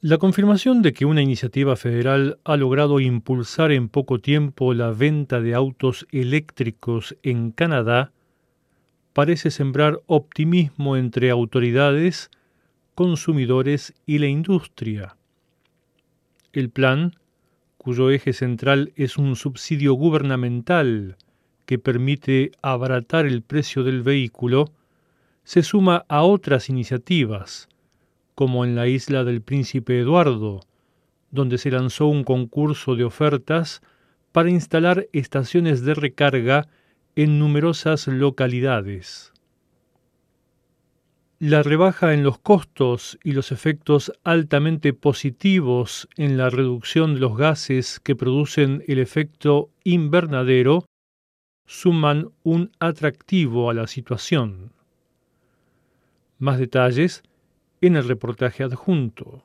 La confirmación de que una iniciativa federal ha logrado impulsar en poco tiempo la venta de autos eléctricos en Canadá parece sembrar optimismo entre autoridades, consumidores y la industria. El plan, cuyo eje central es un subsidio gubernamental que permite abaratar el precio del vehículo, se suma a otras iniciativas, como en la isla del Príncipe Eduardo, donde se lanzó un concurso de ofertas para instalar estaciones de recarga en numerosas localidades. La rebaja en los costos y los efectos altamente positivos en la reducción de los gases que producen el efecto invernadero suman un atractivo a la situación. Más detalles en el reportaje adjunto.